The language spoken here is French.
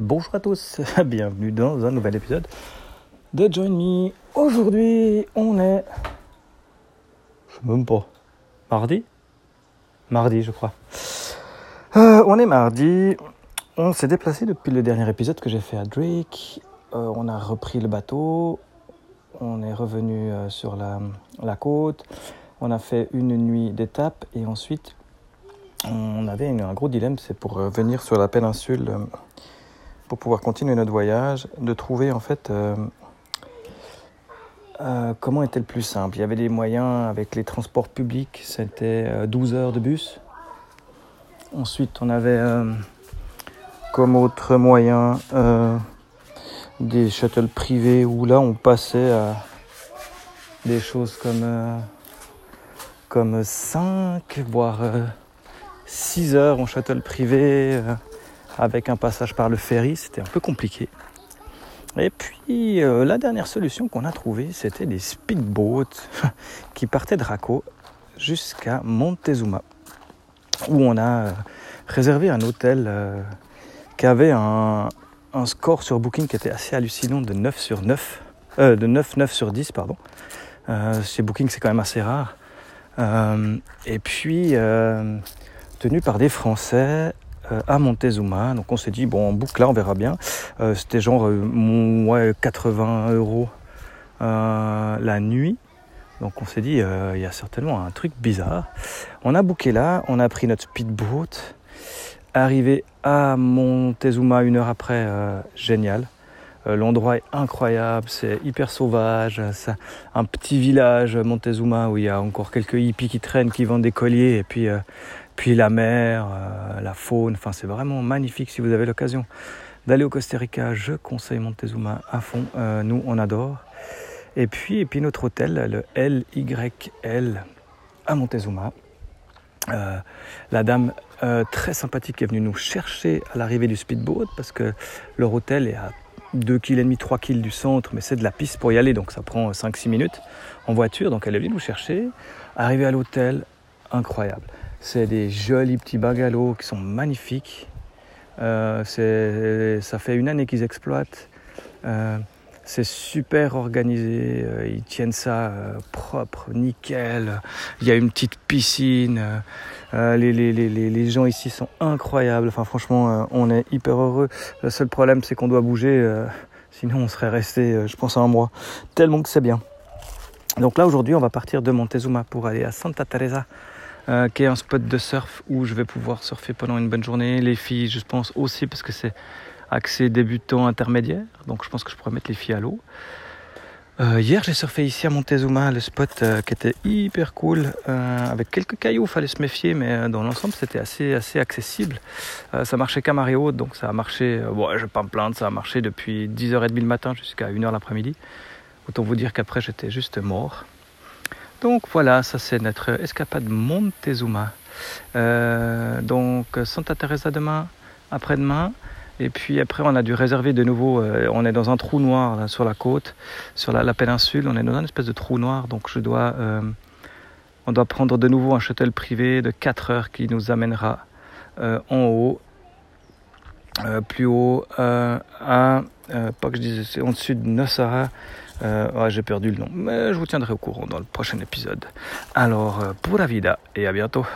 Bonjour à tous, bienvenue dans un nouvel épisode de Join Me. Aujourd'hui, on est. Je sais même pas. Mardi? Mardi, je crois. Euh, on est mardi. On s'est déplacé depuis le dernier épisode que j'ai fait à Drake. Euh, on a repris le bateau. On est revenu euh, sur la, côte. On a fait une nuit d'étape et ensuite on avait un gros dilemme, c'est pour venir sur la péninsule, pour pouvoir continuer notre voyage, de trouver en fait euh, euh, comment était le plus simple? Il y avait des moyens avec les transports publics, c'était euh, 12 heures de bus. Ensuite, on avait euh, comme autre moyen euh, des shuttles privés où là on passait à des choses comme, euh, comme 5, voire 6 heures en shuttle privé euh, avec un passage par le ferry. C'était un peu compliqué. Et puis euh, la dernière solution qu'on a trouvée, c'était des speedboats qui partaient de Raco jusqu'à Montezuma, où on a euh, réservé un hôtel euh, qui avait un, score sur Booking qui était assez hallucinant de 9 sur 9, euh, de 9, 9 sur 10, pardon. Chez Booking, c'est quand même assez rare. Et puis, tenu par des Français à Montezuma. Donc on s'est dit, bon, on boucle là, on verra bien. Euh, C'était genre euh, mon- ouais, 80 euros euh, la nuit. Donc on s'est dit, euh, il y a certainement un truc bizarre. On a booké là, on a pris notre speedboat. Arrivé à Montezuma une heure après, euh, génial. Euh, L'endroit est incroyable, c'est hyper sauvage. C'est un petit village, Montezuma, où il y a encore quelques hippies qui traînent, qui vendent des colliers. Et puis, euh, puis la mer, euh, la faune. Enfin, c'est vraiment magnifique si vous avez l'occasion d'aller au Costa Rica. Je conseille Montezuma à fond. Euh, nous, on adore. Et puis, et notre hôtel, le LYL à Montezuma. Euh, la dame très sympathique est venue nous chercher à l'arrivée du speedboat parce que leur hôtel est à 2 km et demi, 3 km du centre, mais c'est de la piste pour y aller, donc ça prend 5-6 minutes en voiture. Donc elle est venue nous chercher. Arrivé à l'hôtel, incroyable. C'est des jolis petits bungalows qui sont magnifiques. Euh, ça fait une année qu'ils exploitent. Euh, c'est super organisé. euh, Ils tiennent ça propre, nickel. Il y a une petite piscine. les, gens ici sont incroyables. Franchement, on est hyper heureux. Le seul problème, c'est qu'on doit bouger. sinon, on serait resté, je pense, un mois. Tellement que c'est bien. Donc là, aujourd'hui, on va partir de Montezuma pour aller à Santa Teresa, euh, qui est un spot de surf où je vais pouvoir surfer pendant une bonne journée. Les filles, je pense aussi, parce que c'est accès débutant intermédiaire. Donc je pense que je pourrais mettre les filles à l'eau. Euh, hier, j'ai surfé ici à Montezuma, le spot euh, qui était hyper cool, euh, avec quelques cailloux, fallait se méfier, mais dans l'ensemble, c'était assez, assez accessible. Ça marchait qu'à marée haute, donc ça a marché, bon, je vais pas me plaindre, ça a marché depuis 10h30 le matin jusqu'à 1h l'après-midi. Autant vous dire qu'après, j'étais juste mort. Donc voilà, ça c'est notre escapade Montezuma. Euh, donc Santa Teresa demain, après-demain. Et puis après, on a dû réserver de nouveau. euh, on est dans un trou noir sur la côte, sur la, péninsule. On est dans un espèce de trou noir. Donc je dois, euh, on doit prendre de nouveau un shuttle privé de 4 heures qui nous amènera en haut, plus haut, à, pas que je dise, c'est en dessus de Nosara. Euh, J'ai perdu le nom, mais je vous tiendrai au courant dans le prochain épisode. Alors, euh, pura vida et à bientôt.